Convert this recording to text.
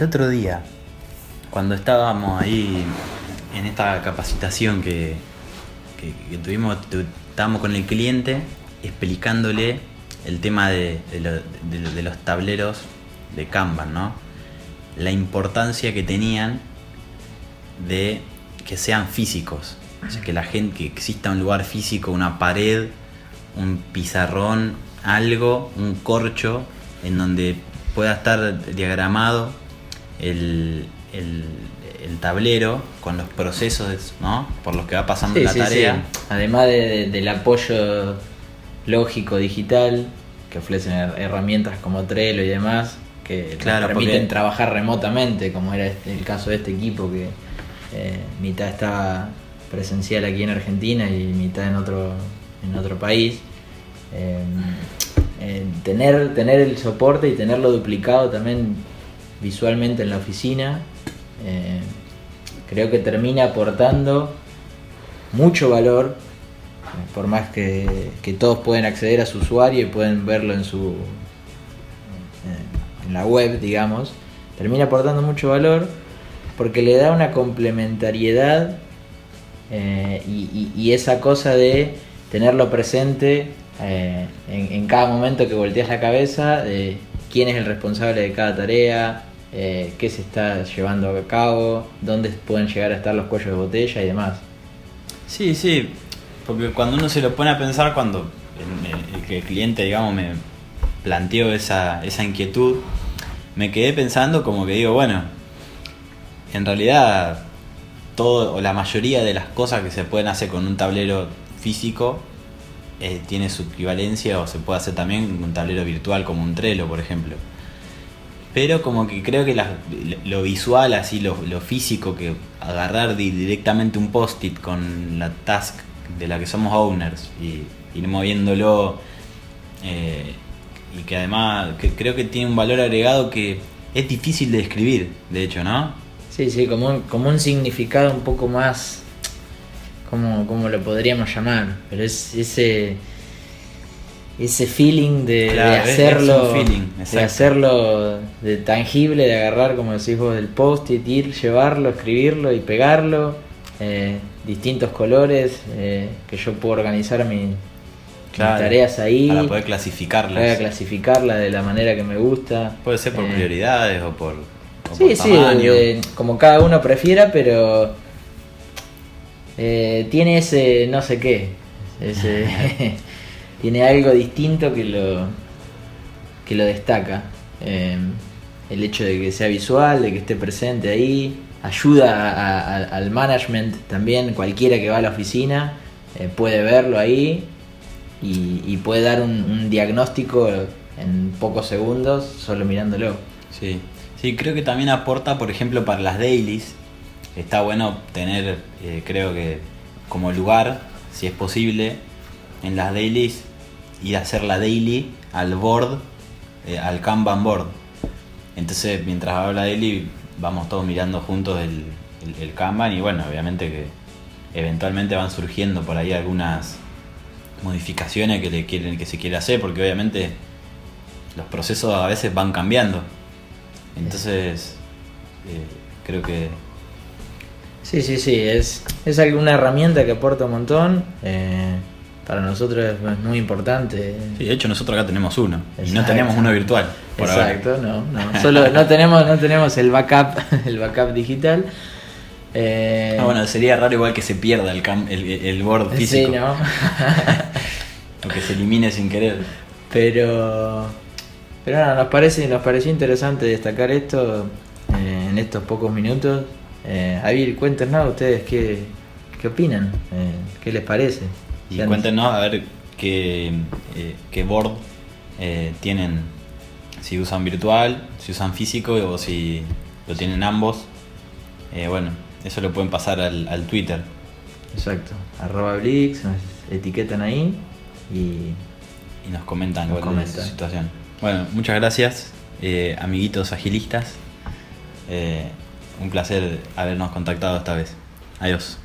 el otro día, cuando estábamos ahí en esta capacitación que, que, tuvimos, estábamos con el cliente explicándole el tema de, los tableros de Kanban, ¿no? La importancia que tenían de que sean físicos. O sea, que la gente, que exista un lugar físico, una pared, un pizarrón, algo, un corcho, en donde pueda estar diagramado el, el, tablero con los procesos ¿no? por los que va pasando la tarea. Además del apoyo lógico digital que ofrecen herramientas como Trello y demás que permiten trabajar remotamente, como era este, el caso de este equipo que eh, mitad está presencial aquí en Argentina y mitad en otro, en otro país. Eh, eh, tener, tener el soporte y tenerlo duplicado también visualmente en la oficina, eh, creo que termina aportando mucho valor, por más que, todos pueden acceder a su usuario y pueden verlo en su en la web, digamos, termina aportando mucho valor porque le da una complementariedad eh, y, esa cosa de tenerlo presente eh, en, cada momento que volteas la cabeza, de quién es el responsable de cada tarea, eh, qué se está llevando a cabo, dónde pueden llegar a estar los cuellos de botella y demás. Sí, sí, porque cuando uno se lo pone a pensar, cuando el, cliente, digamos, me planteó esa, esa inquietud, me quedé pensando como que digo, bueno, en realidad todo o la mayoría de las cosas que se pueden hacer con un tablero físico eh, tiene su equivalencia o se puede hacer también con un tablero virtual como un Trello, por ejemplo. Pero como que creo que lo visual, así lo, físico, que agarrar directamente un post-it con la task de la que somos owners y ir moviéndolo eh, y que además creo que tiene un valor agregado que es difícil de describir, de hecho, ¿no? Sí, sí, como un, como un significado un poco más, como, lo podríamos llamar, pero es ese ese feeling de, hacerlo de hacerlo de tangible de agarrar como decís vos del post-it ir llevarlo escribirlo y pegarlo eh, distintos colores eh, que yo puedo organizar mis tareas ahí. para poder clasificarlas. Para clasificarla de la manera que me gusta. Puede ser por eh, prioridades o por sí, sí, como cada uno prefiera, pero tiene ese no sé qué. tiene algo distinto que lo, que lo destaca. Eh, el hecho de que sea visual, de que esté presente ahí, ayuda al management también, cualquiera que va a la oficina eh, puede verlo ahí y, puede dar un, un, diagnóstico en pocos segundos solo mirándolo. Sí. Sí, creo que también aporta, por ejemplo, para las dailies. Está bueno tener, eh, creo que como lugar, si es posible, en las dailies, a hacer la daily al board, eh, al Kanban board. Entonces, mientras hago la daily, vamos todos mirando juntos el, el, Kanban y bueno, obviamente que eventualmente van surgiendo por ahí algunas modificaciones que, le quieren, que se quiere hacer, porque obviamente los procesos a veces van cambiando. Entonces, eh, creo que... Sí, sí, sí, es, es alguna herramienta que aporta un montón. Eh, para nosotros es muy importante. Sí, de hecho nosotros acá tenemos uno y no tenemos uno virtual. Exacto, no, no. Solo no tenemos, no tenemos el backup, el backup digital. Eh, ah, bueno, sería raro igual que se pierda el, el, el board físico. Sí, ¿no? o que se elimine sin querer. Pero pero nada, nos, parece, nos pareció interesante destacar esto eh, en estos pocos minutos. Eh, Avir, cuéntenos ustedes qué, qué opinan, eh, qué les parece. Y cuéntenos a ver qué, eh, qué board tienen, si usan virtual, si usan físico o si lo tienen ambos. bueno, eso lo pueden pasar al, al Twitter. Exacto, arroba Blix, nos etiquetan ahí y, y nos comentan cuál es su situación. Bueno, muchas gracias, eh, amiguitos agilistas. Eh, un placer habernos contactado esta vez. Adiós.